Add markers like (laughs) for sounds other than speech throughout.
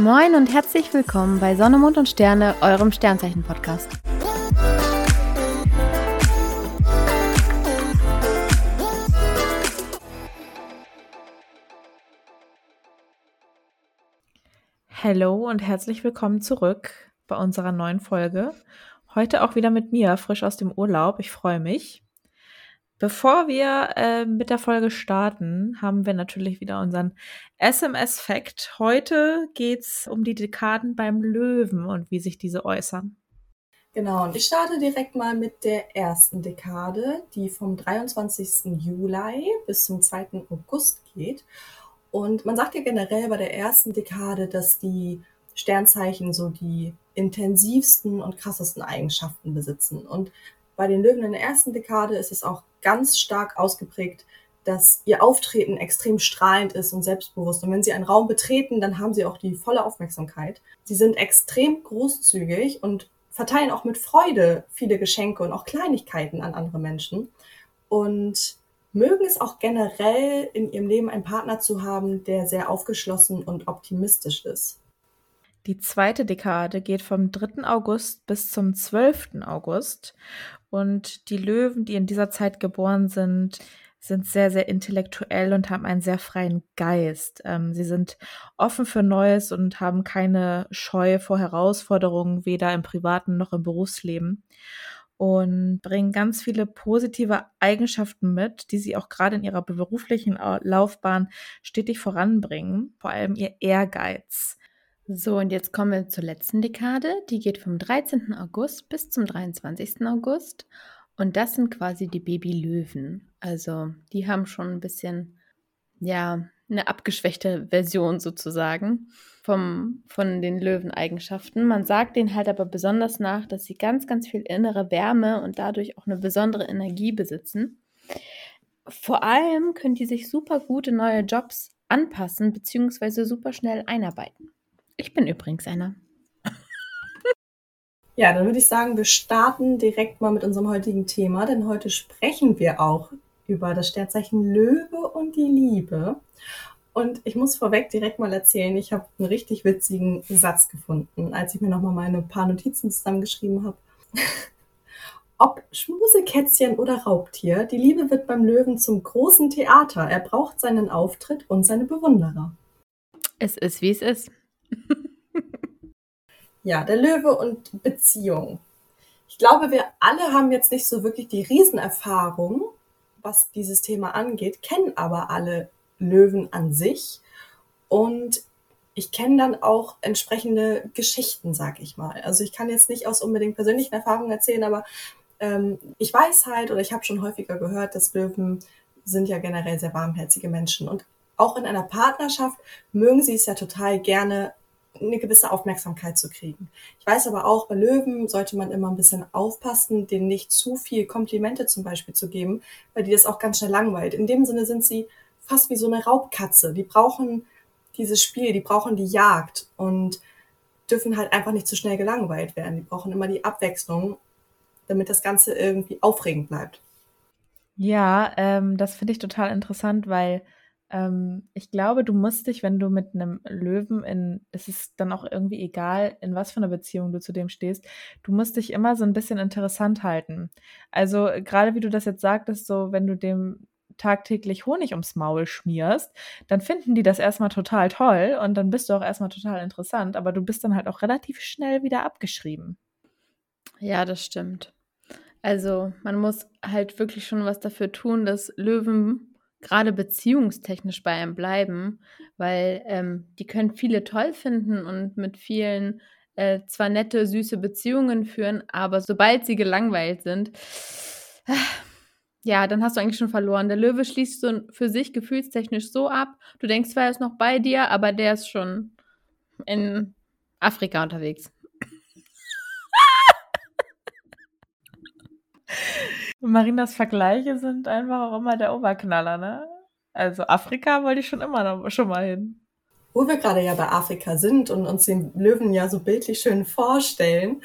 Moin und herzlich willkommen bei Sonne, Mond und Sterne, eurem Sternzeichen-Podcast. Hallo und herzlich willkommen zurück bei unserer neuen Folge. Heute auch wieder mit mir, frisch aus dem Urlaub. Ich freue mich. Bevor wir äh, mit der Folge starten, haben wir natürlich wieder unseren SMS-Fact. Heute geht es um die Dekaden beim Löwen und wie sich diese äußern. Genau, und ich starte direkt mal mit der ersten Dekade, die vom 23. Juli bis zum 2. August geht. Und man sagt ja generell bei der ersten Dekade, dass die Sternzeichen so die intensivsten und krassesten Eigenschaften besitzen. Und bei den Löwen in der ersten Dekade ist es auch ganz stark ausgeprägt, dass ihr Auftreten extrem strahlend ist und selbstbewusst. Und wenn sie einen Raum betreten, dann haben sie auch die volle Aufmerksamkeit. Sie sind extrem großzügig und verteilen auch mit Freude viele Geschenke und auch Kleinigkeiten an andere Menschen. Und mögen es auch generell in ihrem Leben einen Partner zu haben, der sehr aufgeschlossen und optimistisch ist. Die zweite Dekade geht vom 3. August bis zum 12. August. Und die Löwen, die in dieser Zeit geboren sind, sind sehr, sehr intellektuell und haben einen sehr freien Geist. Ähm, sie sind offen für Neues und haben keine Scheu vor Herausforderungen, weder im privaten noch im Berufsleben. Und bringen ganz viele positive Eigenschaften mit, die sie auch gerade in ihrer beruflichen Laufbahn stetig voranbringen. Vor allem ihr Ehrgeiz. So, und jetzt kommen wir zur letzten Dekade. Die geht vom 13. August bis zum 23. August. Und das sind quasi die Babylöwen. Also, die haben schon ein bisschen, ja, eine abgeschwächte Version sozusagen vom, von den Löweneigenschaften. Man sagt denen halt aber besonders nach, dass sie ganz, ganz viel innere Wärme und dadurch auch eine besondere Energie besitzen. Vor allem können die sich super gut in neue Jobs anpassen bzw. super schnell einarbeiten. Ich bin übrigens einer. Ja, dann würde ich sagen, wir starten direkt mal mit unserem heutigen Thema, denn heute sprechen wir auch über das Sternzeichen Löwe und die Liebe. Und ich muss vorweg direkt mal erzählen, ich habe einen richtig witzigen Satz gefunden, als ich mir nochmal meine paar Notizen zusammengeschrieben habe. (laughs) Ob Schmusekätzchen oder Raubtier, die Liebe wird beim Löwen zum großen Theater. Er braucht seinen Auftritt und seine Bewunderer. Es ist, wie es ist. (laughs) ja, der Löwe und Beziehung. Ich glaube, wir alle haben jetzt nicht so wirklich die Riesenerfahrung, was dieses Thema angeht, kennen aber alle Löwen an sich. Und ich kenne dann auch entsprechende Geschichten, sag ich mal. Also ich kann jetzt nicht aus unbedingt persönlichen Erfahrungen erzählen, aber ähm, ich weiß halt oder ich habe schon häufiger gehört, dass Löwen sind ja generell sehr warmherzige Menschen. Und auch in einer Partnerschaft mögen sie es ja total gerne, eine gewisse Aufmerksamkeit zu kriegen. Ich weiß aber auch, bei Löwen sollte man immer ein bisschen aufpassen, denen nicht zu viel Komplimente zum Beispiel zu geben, weil die das auch ganz schnell langweilt. In dem Sinne sind sie fast wie so eine Raubkatze. Die brauchen dieses Spiel, die brauchen die Jagd und dürfen halt einfach nicht zu schnell gelangweilt werden. Die brauchen immer die Abwechslung, damit das Ganze irgendwie aufregend bleibt. Ja, ähm, das finde ich total interessant, weil ähm, ich glaube, du musst dich, wenn du mit einem Löwen in, es ist dann auch irgendwie egal, in was für einer Beziehung du zu dem stehst, du musst dich immer so ein bisschen interessant halten. Also gerade wie du das jetzt sagtest, so wenn du dem tagtäglich Honig ums Maul schmierst, dann finden die das erstmal total toll und dann bist du auch erstmal total interessant, aber du bist dann halt auch relativ schnell wieder abgeschrieben. Ja, das stimmt. Also man muss halt wirklich schon was dafür tun, dass Löwen gerade beziehungstechnisch bei einem bleiben, weil ähm, die können viele toll finden und mit vielen äh, zwar nette, süße Beziehungen führen, aber sobald sie gelangweilt sind, äh, ja, dann hast du eigentlich schon verloren. Der Löwe schließt so für sich gefühlstechnisch so ab. Du denkst zwar, er ist noch bei dir, aber der ist schon in Afrika unterwegs. (laughs) Marinas Vergleiche sind einfach auch immer der Oberknaller, ne? Also Afrika wollte ich schon immer noch, schon mal hin. Wo wir gerade ja bei Afrika sind und uns den Löwen ja so bildlich schön vorstellen,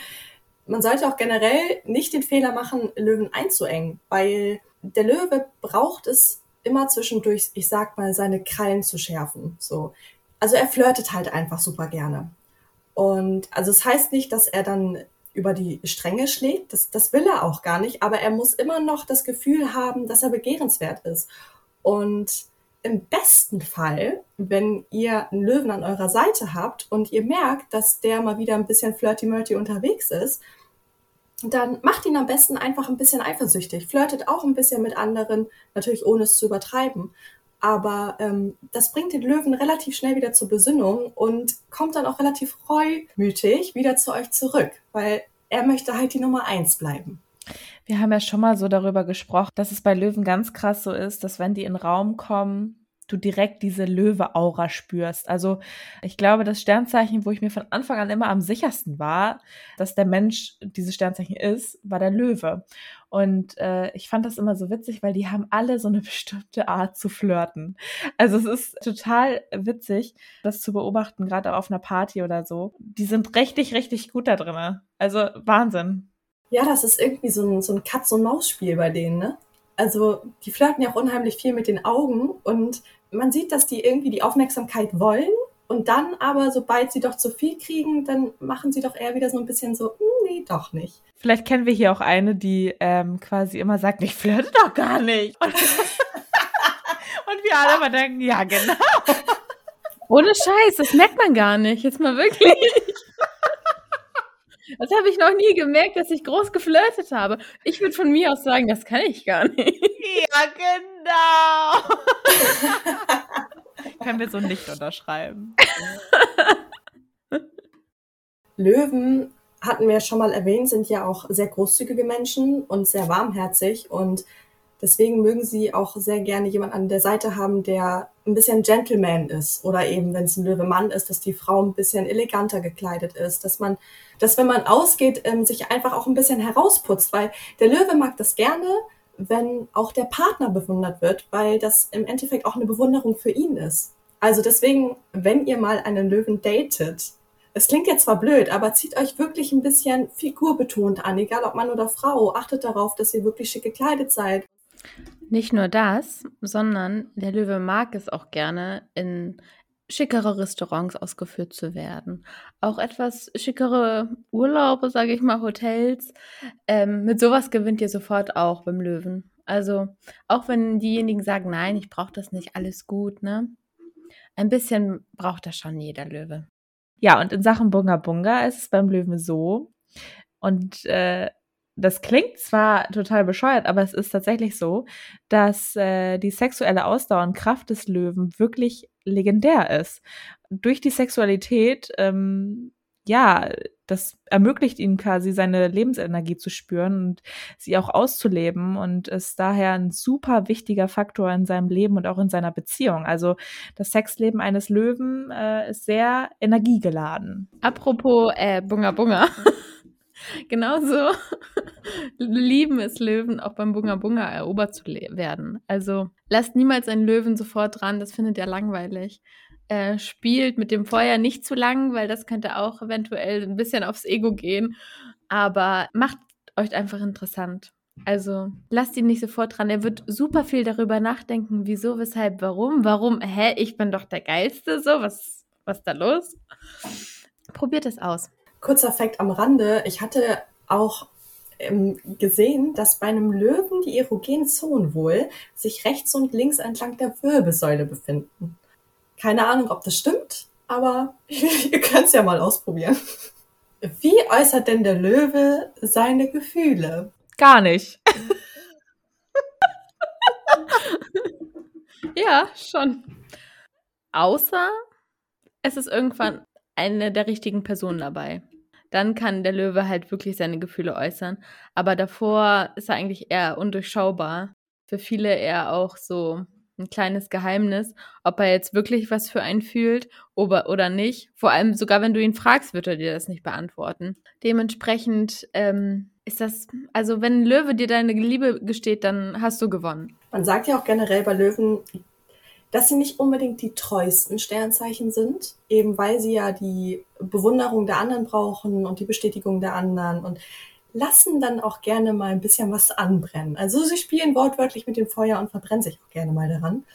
man sollte auch generell nicht den Fehler machen, Löwen einzuengen, weil der Löwe braucht es immer zwischendurch, ich sag mal, seine Krallen zu schärfen. So. also er flirtet halt einfach super gerne. Und also es das heißt nicht, dass er dann über die Stränge schlägt, das, das will er auch gar nicht, aber er muss immer noch das Gefühl haben, dass er begehrenswert ist. Und im besten Fall, wenn ihr einen Löwen an eurer Seite habt und ihr merkt, dass der mal wieder ein bisschen flirty-murty unterwegs ist, dann macht ihn am besten einfach ein bisschen eifersüchtig. Flirtet auch ein bisschen mit anderen, natürlich ohne es zu übertreiben. Aber ähm, das bringt den Löwen relativ schnell wieder zur Besinnung und kommt dann auch relativ reumütig wieder zu euch zurück, weil er möchte halt die Nummer eins bleiben. Wir haben ja schon mal so darüber gesprochen, dass es bei Löwen ganz krass so ist, dass wenn die in den Raum kommen, du direkt diese Löwe-Aura spürst. Also ich glaube, das Sternzeichen, wo ich mir von Anfang an immer am sichersten war, dass der Mensch dieses Sternzeichen ist, war der Löwe. Und äh, ich fand das immer so witzig, weil die haben alle so eine (laughs) bestimmte Art zu flirten. Also es ist total witzig, das zu beobachten, gerade auf einer Party oder so. Die sind richtig, richtig gut da drin. Also Wahnsinn. Ja, das ist irgendwie so ein, so ein Katz-und-Maus-Spiel bei denen, ne? Also die flirten ja auch unheimlich viel mit den Augen und man sieht, dass die irgendwie die Aufmerksamkeit wollen und dann aber, sobald sie doch zu viel kriegen, dann machen sie doch eher wieder so ein bisschen so, hm, nee, doch nicht. Vielleicht kennen wir hier auch eine, die ähm, quasi immer sagt, ich flirte doch gar nicht. Und, (laughs) und wir alle immer denken, ja, genau. Ohne Scheiß, das merkt man gar nicht. Jetzt mal wirklich. (laughs) Das habe ich noch nie gemerkt, dass ich groß geflirtet habe. Ich würde von mir aus sagen, das kann ich gar nicht. Ja, genau. (laughs) Können wir so nicht unterschreiben. (laughs) Löwen hatten wir schon mal erwähnt, sind ja auch sehr großzügige Menschen und sehr warmherzig und Deswegen mögen sie auch sehr gerne jemanden an der Seite haben, der ein bisschen Gentleman ist. Oder eben, wenn es ein Löwe-Mann ist, dass die Frau ein bisschen eleganter gekleidet ist. Dass man, dass wenn man ausgeht, ähm, sich einfach auch ein bisschen herausputzt. Weil der Löwe mag das gerne, wenn auch der Partner bewundert wird, weil das im Endeffekt auch eine Bewunderung für ihn ist. Also deswegen, wenn ihr mal einen Löwen datet, es klingt jetzt zwar blöd, aber zieht euch wirklich ein bisschen figurbetont an, egal ob Mann oder Frau. Achtet darauf, dass ihr wirklich schick gekleidet seid. Nicht nur das, sondern der Löwe mag es auch gerne, in schickere Restaurants ausgeführt zu werden. Auch etwas schickere Urlaube, sage ich mal, Hotels. Ähm, mit sowas gewinnt ihr sofort auch beim Löwen. Also auch wenn diejenigen sagen, nein, ich brauche das nicht, alles gut, ne? Ein bisschen braucht das schon jeder Löwe. Ja, und in Sachen Bunga Bunga ist es beim Löwen so. Und äh, das klingt zwar total bescheuert, aber es ist tatsächlich so, dass äh, die sexuelle Ausdauer und Kraft des Löwen wirklich legendär ist. Durch die Sexualität, ähm, ja, das ermöglicht ihm quasi seine Lebensenergie zu spüren und sie auch auszuleben und ist daher ein super wichtiger Faktor in seinem Leben und auch in seiner Beziehung. Also das Sexleben eines Löwen äh, ist sehr energiegeladen. Apropos äh, Bunga Bunga. (laughs) Genauso (laughs) lieben es Löwen, auch beim Bunga Bunga erobert zu werden. Also lasst niemals einen Löwen sofort dran, das findet er langweilig. Äh, spielt mit dem Feuer nicht zu lang, weil das könnte auch eventuell ein bisschen aufs Ego gehen. Aber macht euch einfach interessant. Also lasst ihn nicht sofort dran. Er wird super viel darüber nachdenken, wieso, weshalb, warum, warum, hä, ich bin doch der Geilste, so, was, was da los? Probiert es aus kurzer Fakt am Rande. Ich hatte auch ähm, gesehen, dass bei einem Löwen die erogenen Zonen wohl sich rechts und links entlang der Wirbelsäule befinden. Keine Ahnung, ob das stimmt, aber (laughs) ihr könnt es ja mal ausprobieren. Wie äußert denn der Löwe seine Gefühle? Gar nicht. (laughs) ja, schon. Außer es ist irgendwann eine der richtigen Personen dabei dann kann der Löwe halt wirklich seine Gefühle äußern. Aber davor ist er eigentlich eher undurchschaubar. Für viele eher auch so ein kleines Geheimnis, ob er jetzt wirklich was für einen fühlt oder, oder nicht. Vor allem sogar, wenn du ihn fragst, wird er dir das nicht beantworten. Dementsprechend ähm, ist das, also wenn ein Löwe dir deine Liebe gesteht, dann hast du gewonnen. Man sagt ja auch generell bei Löwen, dass sie nicht unbedingt die treuesten Sternzeichen sind, eben weil sie ja die Bewunderung der anderen brauchen und die Bestätigung der anderen und lassen dann auch gerne mal ein bisschen was anbrennen. Also sie spielen wortwörtlich mit dem Feuer und verbrennen sich auch gerne mal daran.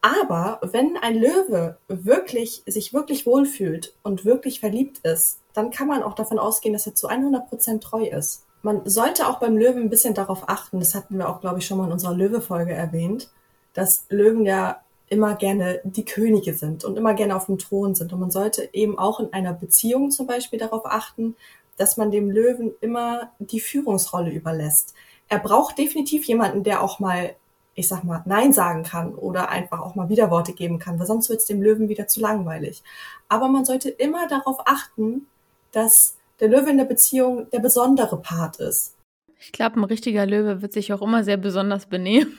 Aber wenn ein Löwe wirklich, sich wirklich wohlfühlt und wirklich verliebt ist, dann kann man auch davon ausgehen, dass er zu 100 Prozent treu ist. Man sollte auch beim Löwen ein bisschen darauf achten, das hatten wir auch, glaube ich, schon mal in unserer Löwe-Folge erwähnt, dass Löwen ja immer gerne die Könige sind und immer gerne auf dem Thron sind. Und man sollte eben auch in einer Beziehung zum Beispiel darauf achten, dass man dem Löwen immer die Führungsrolle überlässt. Er braucht definitiv jemanden, der auch mal ich sag mal, Nein sagen kann oder einfach auch mal Widerworte geben kann, weil sonst wird es dem Löwen wieder zu langweilig. Aber man sollte immer darauf achten, dass der Löwe in der Beziehung der besondere Part ist. Ich glaube, ein richtiger Löwe wird sich auch immer sehr besonders benehmen,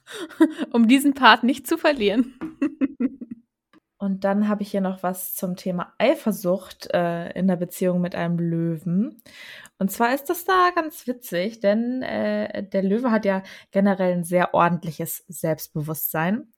(laughs) um diesen Part nicht zu verlieren. (laughs) Und dann habe ich hier noch was zum Thema Eifersucht äh, in der Beziehung mit einem Löwen. Und zwar ist das da ganz witzig, denn äh, der Löwe hat ja generell ein sehr ordentliches Selbstbewusstsein.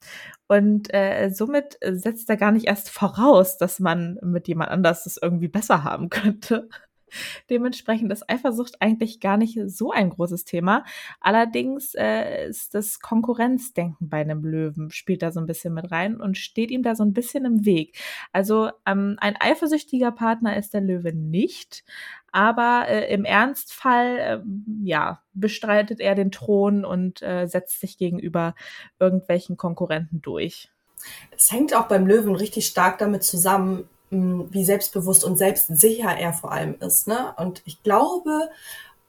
Und äh, somit setzt er gar nicht erst voraus, dass man mit jemand anders es irgendwie besser haben könnte. (laughs) Dementsprechend ist Eifersucht eigentlich gar nicht so ein großes Thema. Allerdings äh, ist das Konkurrenzdenken bei einem Löwen spielt da so ein bisschen mit rein und steht ihm da so ein bisschen im Weg. Also ähm, ein eifersüchtiger Partner ist der Löwe nicht, aber äh, im Ernstfall, äh, ja, bestreitet er den Thron und äh, setzt sich gegenüber irgendwelchen Konkurrenten durch. Es hängt auch beim Löwen richtig stark damit zusammen, wie selbstbewusst und selbstsicher er vor allem ist. Ne? Und ich glaube,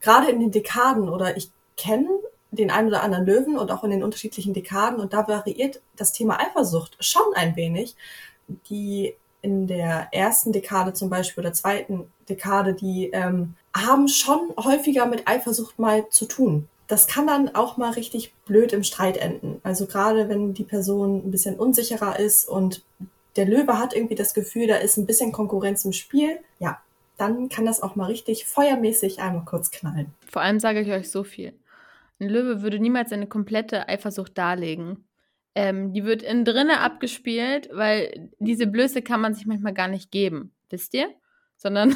gerade in den Dekaden oder ich kenne den einen oder anderen Löwen und auch in den unterschiedlichen Dekaden und da variiert das Thema Eifersucht schon ein wenig. Die in der ersten Dekade zum Beispiel oder zweiten Dekade, die ähm, haben schon häufiger mit Eifersucht mal zu tun. Das kann dann auch mal richtig blöd im Streit enden. Also gerade wenn die Person ein bisschen unsicherer ist und der Löwe hat irgendwie das Gefühl, da ist ein bisschen Konkurrenz im Spiel, ja, dann kann das auch mal richtig feuermäßig einmal kurz knallen. Vor allem sage ich euch so viel. Ein Löwe würde niemals seine komplette Eifersucht darlegen. Ähm, die wird innen drinne abgespielt, weil diese Blöße kann man sich manchmal gar nicht geben, wisst ihr? Sondern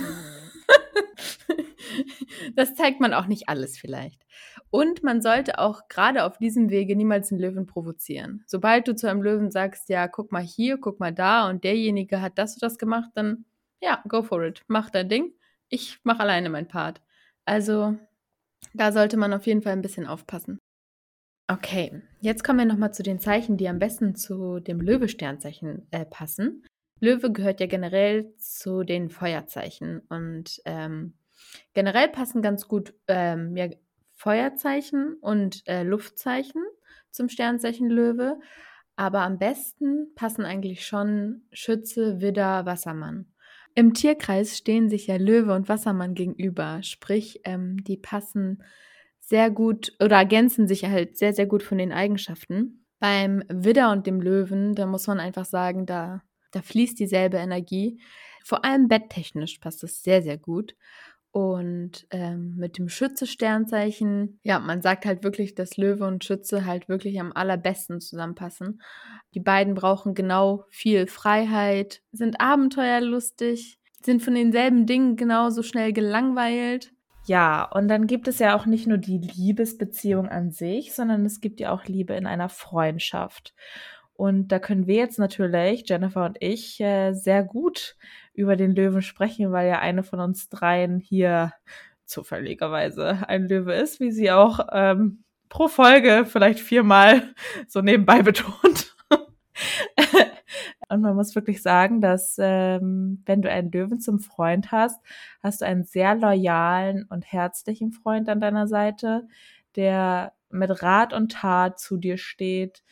das zeigt man auch nicht alles vielleicht. Und man sollte auch gerade auf diesem Wege niemals einen Löwen provozieren. Sobald du zu einem Löwen sagst, ja, guck mal hier, guck mal da und derjenige hat das und das gemacht, dann ja, go for it. Mach dein Ding. Ich mache alleine mein Part. Also, da sollte man auf jeden Fall ein bisschen aufpassen. Okay, jetzt kommen wir nochmal zu den Zeichen, die am besten zu dem Löwe-Sternzeichen äh, passen. Löwe gehört ja generell zu den Feuerzeichen und ähm, generell passen ganz gut ähm, ja, Feuerzeichen und äh, Luftzeichen zum Sternzeichen Löwe. Aber am besten passen eigentlich schon Schütze, Widder, Wassermann. Im Tierkreis stehen sich ja Löwe und Wassermann gegenüber, sprich, ähm, die passen sehr gut oder ergänzen sich halt sehr, sehr gut von den Eigenschaften. Beim Widder und dem Löwen, da muss man einfach sagen, da, da fließt dieselbe Energie. Vor allem betttechnisch passt es sehr, sehr gut. Und ähm, mit dem Schütze-Sternzeichen, ja, man sagt halt wirklich, dass Löwe und Schütze halt wirklich am allerbesten zusammenpassen. Die beiden brauchen genau viel Freiheit, sind abenteuerlustig, sind von denselben Dingen genauso schnell gelangweilt. Ja, und dann gibt es ja auch nicht nur die Liebesbeziehung an sich, sondern es gibt ja auch Liebe in einer Freundschaft. Und da können wir jetzt natürlich, Jennifer und ich, äh, sehr gut über den Löwen sprechen, weil ja eine von uns dreien hier zufälligerweise ein Löwe ist, wie sie auch ähm, pro Folge vielleicht viermal so nebenbei (laughs) betont. Und man muss wirklich sagen, dass ähm, wenn du einen Löwen zum Freund hast, hast du einen sehr loyalen und herzlichen Freund an deiner Seite, der mit Rat und Tat zu dir steht,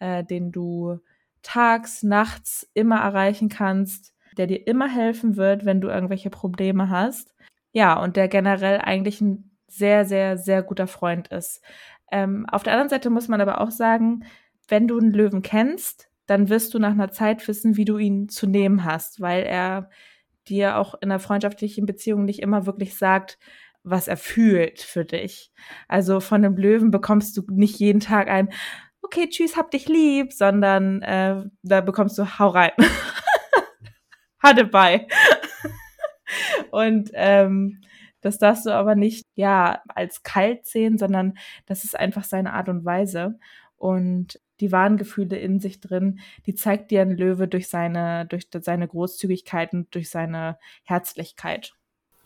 äh, den du tags, nachts immer erreichen kannst, der dir immer helfen wird, wenn du irgendwelche Probleme hast. Ja, und der generell eigentlich ein sehr, sehr, sehr guter Freund ist. Ähm, auf der anderen Seite muss man aber auch sagen, wenn du einen Löwen kennst, dann wirst du nach einer Zeit wissen, wie du ihn zu nehmen hast, weil er dir auch in einer freundschaftlichen Beziehung nicht immer wirklich sagt, was er fühlt für dich. Also von einem Löwen bekommst du nicht jeden Tag ein, okay, tschüss, hab dich lieb, sondern äh, da bekommst du, hau rein. (laughs) hatte bei. Und ähm, das darfst du aber nicht, ja, als kalt sehen, sondern das ist einfach seine Art und Weise. Und die wahren Gefühle in sich drin. Die zeigt dir ein Löwe durch seine, durch seine Großzügigkeit und durch seine Herzlichkeit.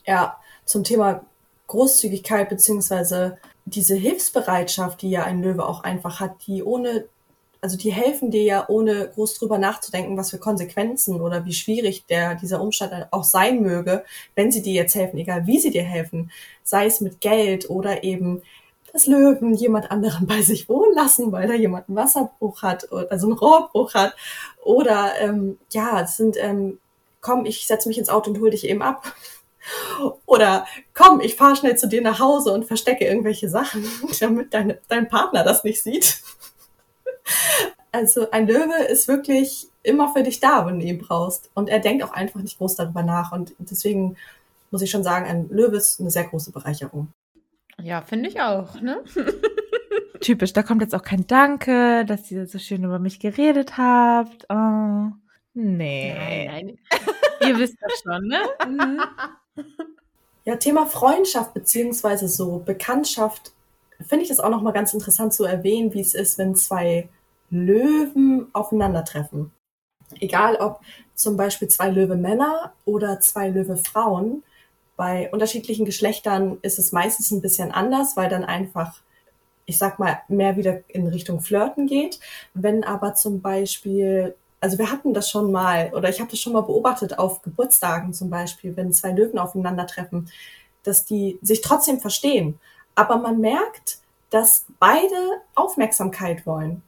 Ja, zum Thema Großzügigkeit beziehungsweise diese Hilfsbereitschaft, die ja ein Löwe auch einfach hat, die ohne, also die helfen dir ja ohne groß drüber nachzudenken, was für Konsequenzen oder wie schwierig der, dieser Umstand auch sein möge, wenn sie dir jetzt helfen, egal wie sie dir helfen, sei es mit Geld oder eben das Löwen jemand anderen (laughs) bei sich wohnen lassen, weil da jemand einen Wasserbruch hat, also einen Rohrbruch hat. Oder ähm, ja, es sind, ähm, komm, ich setze mich ins Auto und hol dich eben ab. (laughs) Oder komm, ich fahre schnell zu dir nach Hause und verstecke irgendwelche Sachen, (laughs) damit deine, dein Partner das nicht sieht. Also ein Löwe ist wirklich immer für dich da, wenn du ihn brauchst. Und er denkt auch einfach nicht groß darüber nach. Und deswegen muss ich schon sagen, ein Löwe ist eine sehr große Bereicherung. Ja, finde ich auch, ne? (laughs) Typisch, da kommt jetzt auch kein Danke, dass ihr so schön über mich geredet habt. Oh, nee. Nein, nein. (laughs) ihr wisst das schon, ne? Mhm. Ja, Thema Freundschaft beziehungsweise so Bekanntschaft finde ich das auch nochmal ganz interessant zu erwähnen, wie es ist, wenn zwei Löwen aufeinandertreffen. Egal ob zum Beispiel zwei Löwe Männer oder zwei Löwe Frauen, bei unterschiedlichen Geschlechtern ist es meistens ein bisschen anders, weil dann einfach, ich sag mal, mehr wieder in Richtung Flirten geht. Wenn aber zum Beispiel, also wir hatten das schon mal, oder ich habe das schon mal beobachtet auf Geburtstagen zum Beispiel, wenn zwei Löwen aufeinandertreffen, dass die sich trotzdem verstehen. Aber man merkt, dass beide Aufmerksamkeit wollen.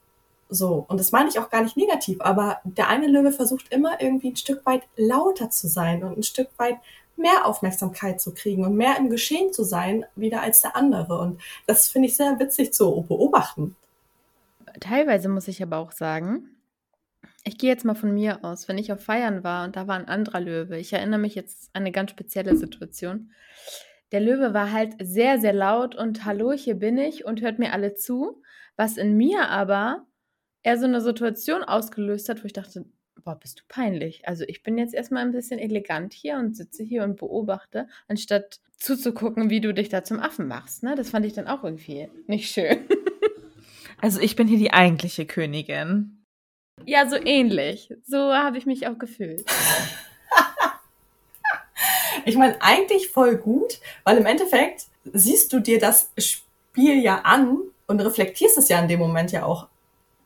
So, und das meine ich auch gar nicht negativ, aber der eine Löwe versucht immer irgendwie ein Stück weit lauter zu sein und ein Stück weit mehr Aufmerksamkeit zu kriegen und mehr im Geschehen zu sein, wieder als der andere. Und das finde ich sehr witzig zu beobachten. Teilweise muss ich aber auch sagen, ich gehe jetzt mal von mir aus, wenn ich auf Feiern war und da war ein anderer Löwe. Ich erinnere mich jetzt an eine ganz spezielle Situation. Der Löwe war halt sehr, sehr laut und hallo, hier bin ich und hört mir alle zu, was in mir aber eher so eine Situation ausgelöst hat, wo ich dachte, boah, bist du peinlich. Also ich bin jetzt erstmal ein bisschen elegant hier und sitze hier und beobachte, anstatt zuzugucken, wie du dich da zum Affen machst. Ne? Das fand ich dann auch irgendwie nicht schön. (laughs) Also ich bin hier die eigentliche Königin. Ja, so ähnlich. So habe ich mich auch gefühlt. (laughs) ich meine, eigentlich voll gut, weil im Endeffekt siehst du dir das Spiel ja an und reflektierst es ja in dem Moment ja auch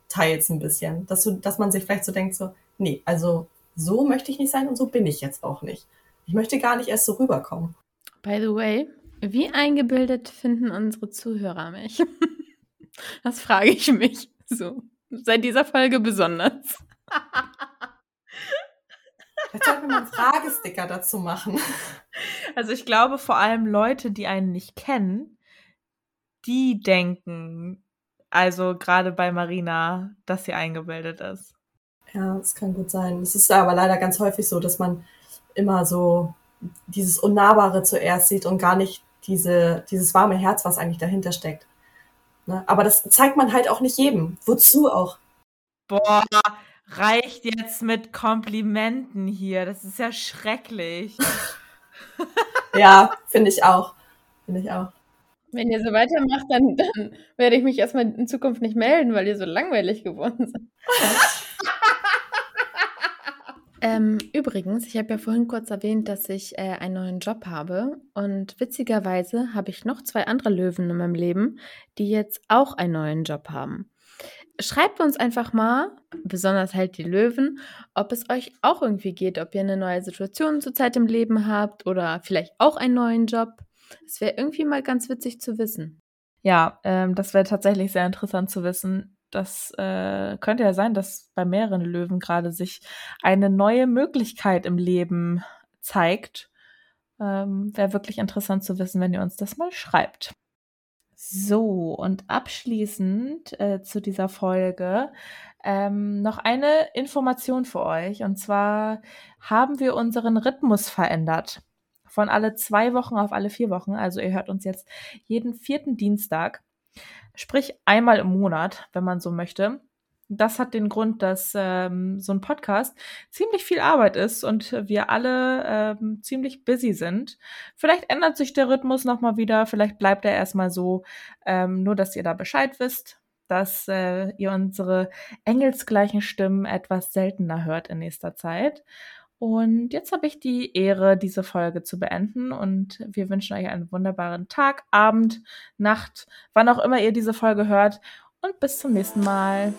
teils ein bisschen, dass du, dass man sich vielleicht so denkt so, nee, also so möchte ich nicht sein und so bin ich jetzt auch nicht. Ich möchte gar nicht erst so rüberkommen. By the way, wie eingebildet finden unsere Zuhörer mich? (laughs) Das frage ich mich so. Seit dieser Folge besonders. Jetzt sollten wir mal einen Fragesticker dazu machen. (laughs) Also ich glaube vor allem Leute, die einen nicht kennen, die denken, also gerade bei Marina, dass sie eingebildet ist. Ja, das kann gut sein. Es ist aber leider ganz häufig so, dass man immer so dieses Unnahbare zuerst sieht und gar nicht diese, dieses warme Herz, was eigentlich dahinter steckt. Ne? Aber das zeigt man halt auch nicht jedem. Wozu auch? Boah, reicht jetzt mit Komplimenten hier. Das ist ja schrecklich. (laughs) ja, finde ich auch. Finde ich auch. Wenn ihr so weitermacht, dann, dann werde ich mich erstmal in Zukunft nicht melden, weil ihr so langweilig geworden seid. Ähm, übrigens, ich habe ja vorhin kurz erwähnt, dass ich äh, einen neuen Job habe. Und witzigerweise habe ich noch zwei andere Löwen in meinem Leben, die jetzt auch einen neuen Job haben. Schreibt uns einfach mal, besonders halt die Löwen, ob es euch auch irgendwie geht, ob ihr eine neue Situation zurzeit im Leben habt oder vielleicht auch einen neuen Job. Es wäre irgendwie mal ganz witzig zu wissen. Ja, ähm, das wäre tatsächlich sehr interessant zu wissen, das äh, könnte ja sein, dass bei mehreren Löwen gerade sich eine neue Möglichkeit im Leben zeigt. Ähm, Wäre wirklich interessant zu wissen, wenn ihr uns das mal schreibt. So, und abschließend äh, zu dieser Folge ähm, noch eine Information für euch. Und zwar haben wir unseren Rhythmus verändert. Von alle zwei Wochen auf alle vier Wochen. Also ihr hört uns jetzt jeden vierten Dienstag sprich einmal im Monat, wenn man so möchte. Das hat den Grund, dass ähm, so ein Podcast ziemlich viel Arbeit ist und wir alle ähm, ziemlich busy sind. Vielleicht ändert sich der Rhythmus nochmal wieder, vielleicht bleibt er erstmal so, ähm, nur dass ihr da Bescheid wisst. dass äh, ihr unsere engelsgleichen Stimmen etwas seltener hört in nächster Zeit. Und jetzt habe ich die Ehre, diese Folge zu beenden. Und wir wünschen euch einen wunderbaren Tag, Abend, Nacht, wann auch immer ihr diese Folge hört. Und bis zum nächsten Mal.